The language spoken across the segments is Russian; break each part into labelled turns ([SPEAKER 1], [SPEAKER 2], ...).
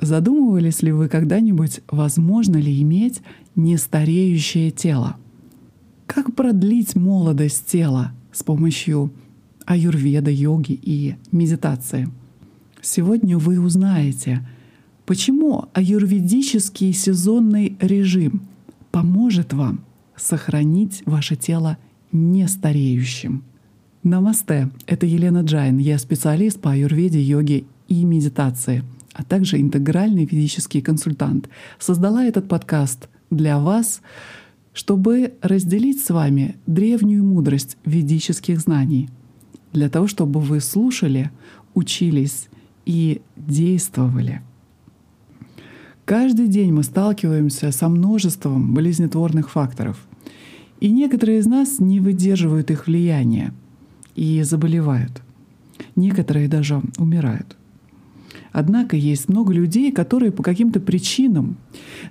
[SPEAKER 1] Задумывались ли вы когда-нибудь, возможно ли иметь нестареющее тело? Как продлить молодость тела с помощью аюрведы, йоги и медитации? Сегодня вы узнаете, почему аюрведический сезонный режим поможет вам сохранить ваше тело нестареющим. Намасте, это Елена Джайн, я специалист по аюрведе, йоге и медитации — а также интегральный физический консультант, создала этот подкаст для вас, чтобы разделить с вами древнюю мудрость ведических знаний, для того, чтобы вы слушали, учились и действовали. Каждый день мы сталкиваемся со множеством болезнетворных факторов, и некоторые из нас не выдерживают их влияния и заболевают. Некоторые даже умирают. Однако есть много людей, которые по каким-то причинам,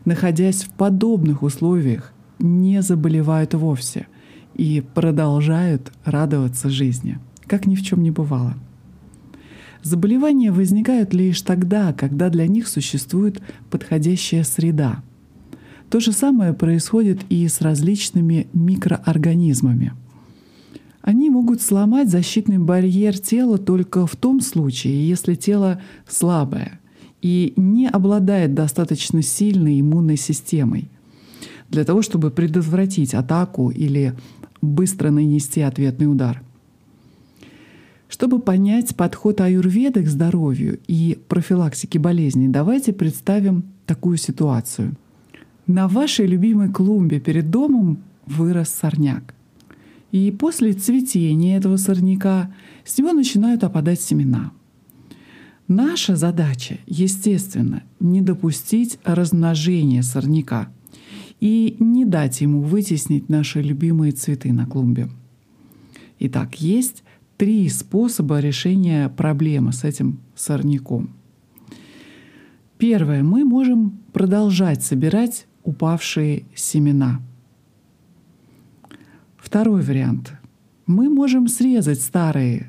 [SPEAKER 1] находясь в подобных условиях, не заболевают вовсе и продолжают радоваться жизни, как ни в чем не бывало. Заболевания возникают лишь тогда, когда для них существует подходящая среда. То же самое происходит и с различными микроорганизмами – они могут сломать защитный барьер тела только в том случае, если тело слабое и не обладает достаточно сильной иммунной системой для того, чтобы предотвратить атаку или быстро нанести ответный удар. Чтобы понять подход аюрведы к здоровью и профилактике болезней, давайте представим такую ситуацию. На вашей любимой клумбе перед домом вырос сорняк. И после цветения этого сорняка с него начинают опадать семена. Наша задача, естественно, не допустить размножения сорняка и не дать ему вытеснить наши любимые цветы на клумбе. Итак, есть три способа решения проблемы с этим сорняком. Первое. Мы можем продолжать собирать упавшие семена – Второй вариант. Мы можем срезать старый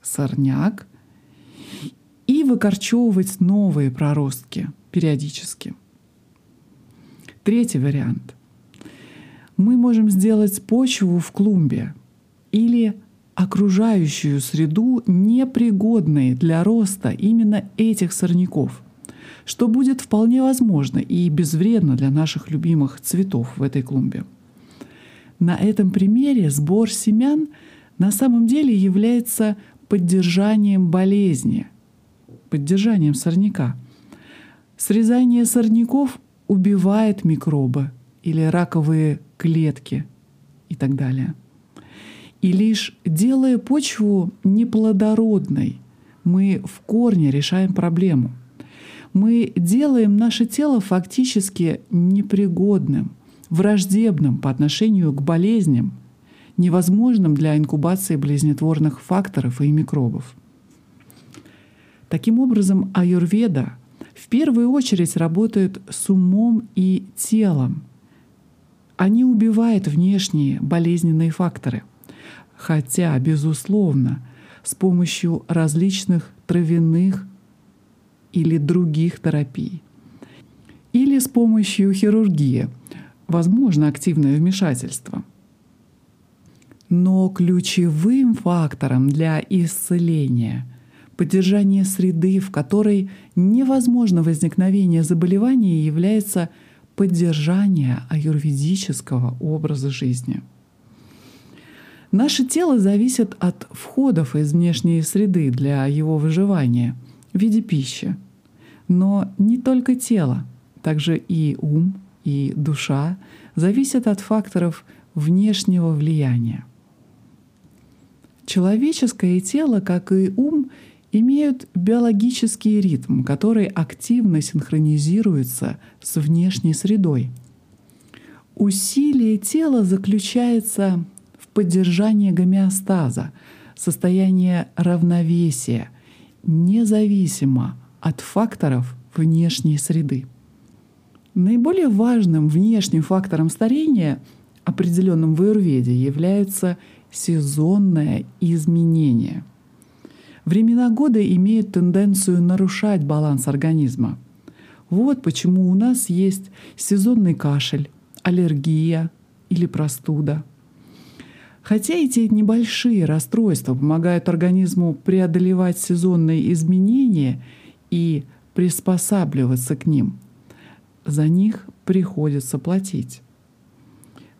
[SPEAKER 1] сорняк и выкорчевывать новые проростки периодически. Третий вариант. Мы можем сделать почву в клумбе или окружающую среду непригодной для роста именно этих сорняков, что будет вполне возможно и безвредно для наших любимых цветов в этой клумбе. На этом примере сбор семян на самом деле является поддержанием болезни, поддержанием сорняка. Срезание сорняков убивает микробы или раковые клетки и так далее. И лишь делая почву неплодородной, мы в корне решаем проблему. Мы делаем наше тело фактически непригодным – враждебным по отношению к болезням, невозможным для инкубации болезнетворных факторов и микробов. Таким образом, аюрведа в первую очередь работает с умом и телом, не убивает внешние болезненные факторы. Хотя, безусловно, с помощью различных травяных или других терапий, или с помощью хирургии – возможно активное вмешательство. Но ключевым фактором для исцеления поддержания среды, в которой невозможно возникновение заболевания, является поддержание аюрведического образа жизни. Наше тело зависит от входов из внешней среды для его выживания в виде пищи. Но не только тело, также и ум, и душа зависят от факторов внешнего влияния. Человеческое тело, как и ум, имеют биологический ритм, который активно синхронизируется с внешней средой. Усилие тела заключается в поддержании гомеостаза, состояния равновесия, независимо от факторов внешней среды. Наиболее важным внешним фактором старения, определенным в аюрведе, является сезонное изменение. Времена года имеют тенденцию нарушать баланс организма. Вот почему у нас есть сезонный кашель, аллергия или простуда. Хотя эти небольшие расстройства помогают организму преодолевать сезонные изменения и приспосабливаться к ним, за них приходится платить.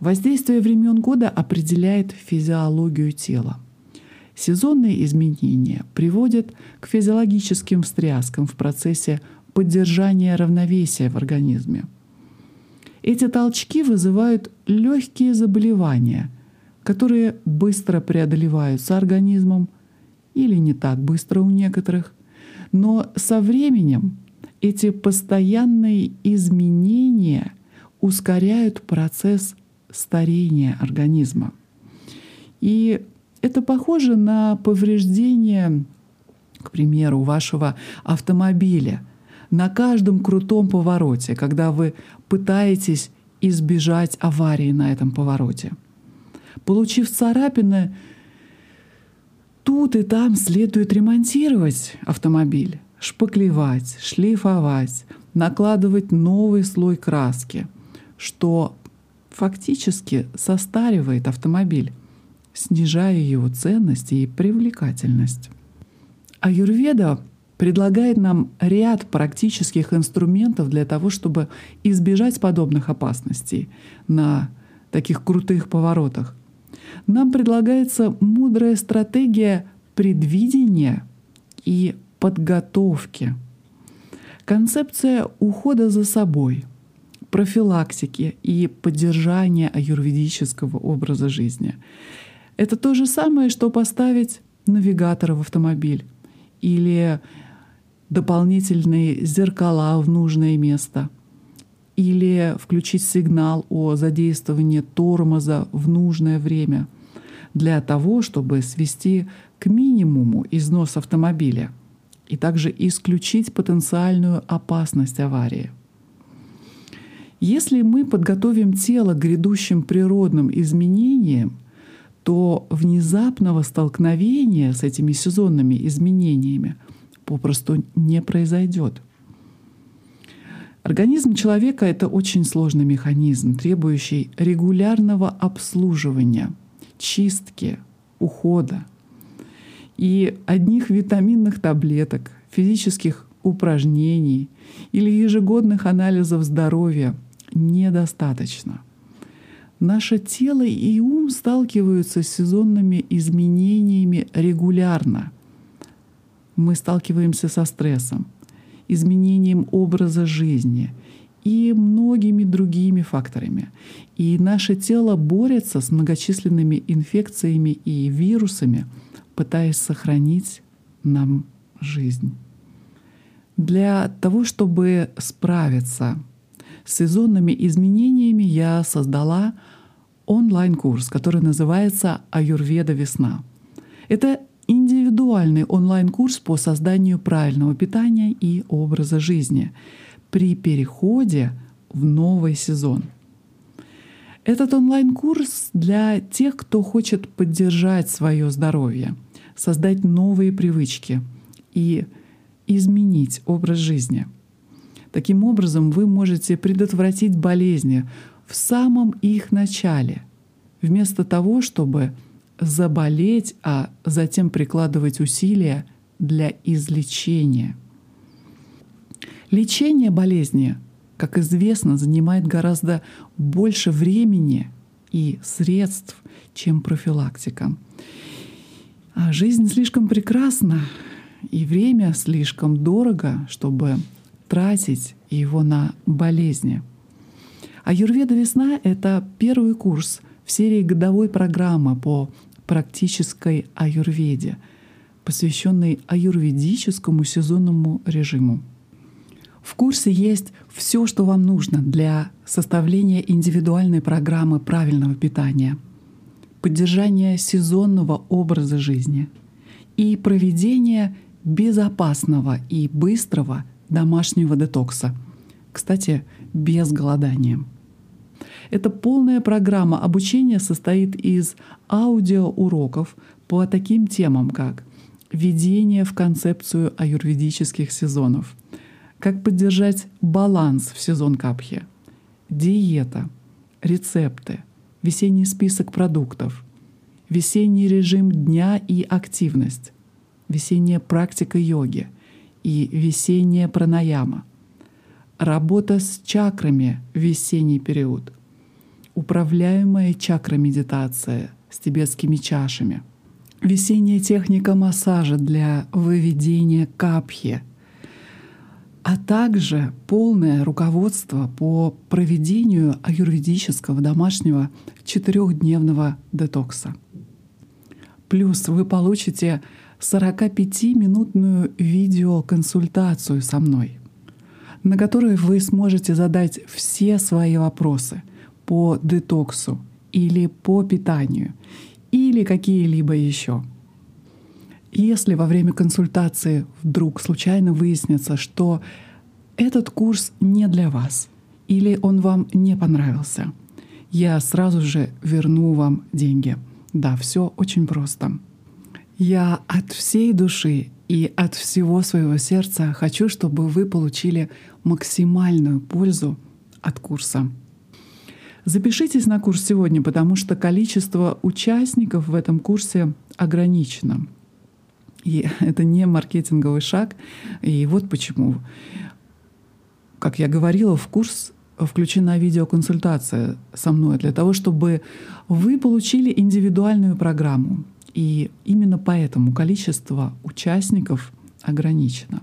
[SPEAKER 1] Воздействие времен года определяет физиологию тела. Сезонные изменения приводят к физиологическим встряскам в процессе поддержания равновесия в организме. Эти толчки вызывают легкие заболевания, которые быстро преодолеваются организмом или не так быстро у некоторых, но со временем эти постоянные изменения ускоряют процесс старения организма. И это похоже на повреждение, к примеру, вашего автомобиля на каждом крутом повороте, когда вы пытаетесь избежать аварии на этом повороте. Получив царапины, тут и там следует ремонтировать автомобиль, шпаклевать, шлифовать, накладывать новый слой краски, что фактически состаривает автомобиль, снижая его ценность и привлекательность. Аюрведа предлагает нам ряд практических инструментов для того, чтобы избежать подобных опасностей на таких крутых поворотах. Нам предлагается мудрая стратегия предвидения и подготовки. Концепция ухода за собой — профилактики и поддержания аюрведического образа жизни. Это то же самое, что поставить навигатор в автомобиль или дополнительные зеркала в нужное место или включить сигнал о задействовании тормоза в нужное время для того, чтобы свести к минимуму износ автомобиля и также исключить потенциальную опасность аварии – если мы подготовим тело к грядущим природным изменениям, то внезапного столкновения с этими сезонными изменениями попросту не произойдет. Организм человека — это очень сложный механизм, требующий регулярного обслуживания, чистки, ухода. И одних витаминных таблеток, физических упражнений или ежегодных анализов здоровья — недостаточно. Наше тело и ум сталкиваются с сезонными изменениями регулярно. Мы сталкиваемся со стрессом, изменением образа жизни и многими другими факторами. И наше тело борется с многочисленными инфекциями и вирусами, пытаясь сохранить нам жизнь. Для того, чтобы справиться с сезонными изменениями я создала онлайн-курс, который называется «Аюрведа весна». Это индивидуальный онлайн-курс по созданию правильного питания и образа жизни при переходе в новый сезон. Этот онлайн-курс для тех, кто хочет поддержать свое здоровье, создать новые привычки и изменить образ жизни — Таким образом, вы можете предотвратить болезни в самом их начале, вместо того, чтобы заболеть, а затем прикладывать усилия для излечения. Лечение болезни, как известно, занимает гораздо больше времени и средств, чем профилактика. А жизнь слишком прекрасна, и время слишком дорого, чтобы тратить его на болезни. Аюрведа весна — это первый курс в серии годовой программы по практической аюрведе, посвященной аюрведическому сезонному режиму. В курсе есть все, что вам нужно для составления индивидуальной программы правильного питания, поддержания сезонного образа жизни и проведения безопасного и быстрого домашнего детокса. Кстати, без голодания. Эта полная программа обучения состоит из аудиоуроков по таким темам, как введение в концепцию аюрведических сезонов, как поддержать баланс в сезон капхи, диета, рецепты, весенний список продуктов, весенний режим дня и активность, весенняя практика йоги и весенняя пранаяма, работа с чакрами в весенний период, управляемая чакра-медитация с тибетскими чашами, весенняя техника массажа для выведения капхи — а также полное руководство по проведению аюрведического домашнего четырехдневного детокса. Плюс вы получите 45-минутную видеоконсультацию со мной, на которой вы сможете задать все свои вопросы по детоксу или по питанию или какие-либо еще. Если во время консультации вдруг случайно выяснится, что этот курс не для вас или он вам не понравился, я сразу же верну вам деньги. Да, все очень просто. Я от всей души и от всего своего сердца хочу, чтобы вы получили максимальную пользу от курса. Запишитесь на курс сегодня, потому что количество участников в этом курсе ограничено. И это не маркетинговый шаг. И вот почему. Как я говорила, в курс включена видеоконсультация со мной для того, чтобы вы получили индивидуальную программу. И именно поэтому количество участников ограничено.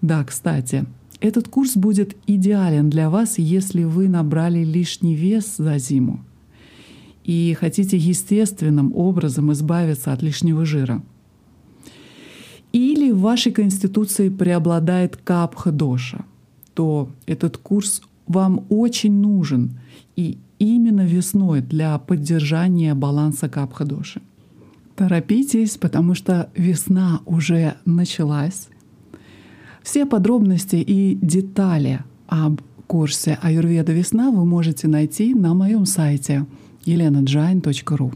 [SPEAKER 1] Да, кстати, этот курс будет идеален для вас, если вы набрали лишний вес за зиму и хотите естественным образом избавиться от лишнего жира — или в вашей конституции преобладает капха-доша, то этот курс вам очень нужен и именно весной для поддержания баланса капха-доши. Торопитесь, потому что весна уже началась. Все подробности и детали об курсе Аюрведа весна вы можете найти на моем сайте elenajain.ru.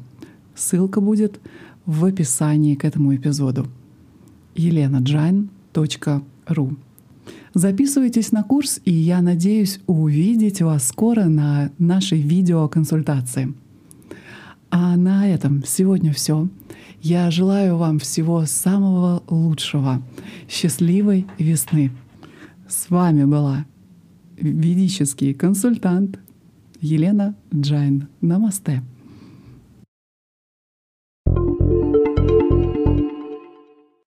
[SPEAKER 1] Ссылка будет в описании к этому эпизоду elenajain.ru. Записывайтесь на курс, и я надеюсь увидеть вас скоро на нашей видеоконсультации. А на этом сегодня все. Я желаю вам всего самого лучшего. Счастливой весны. С вами была ведический консультант Елена Джайн. Намасте.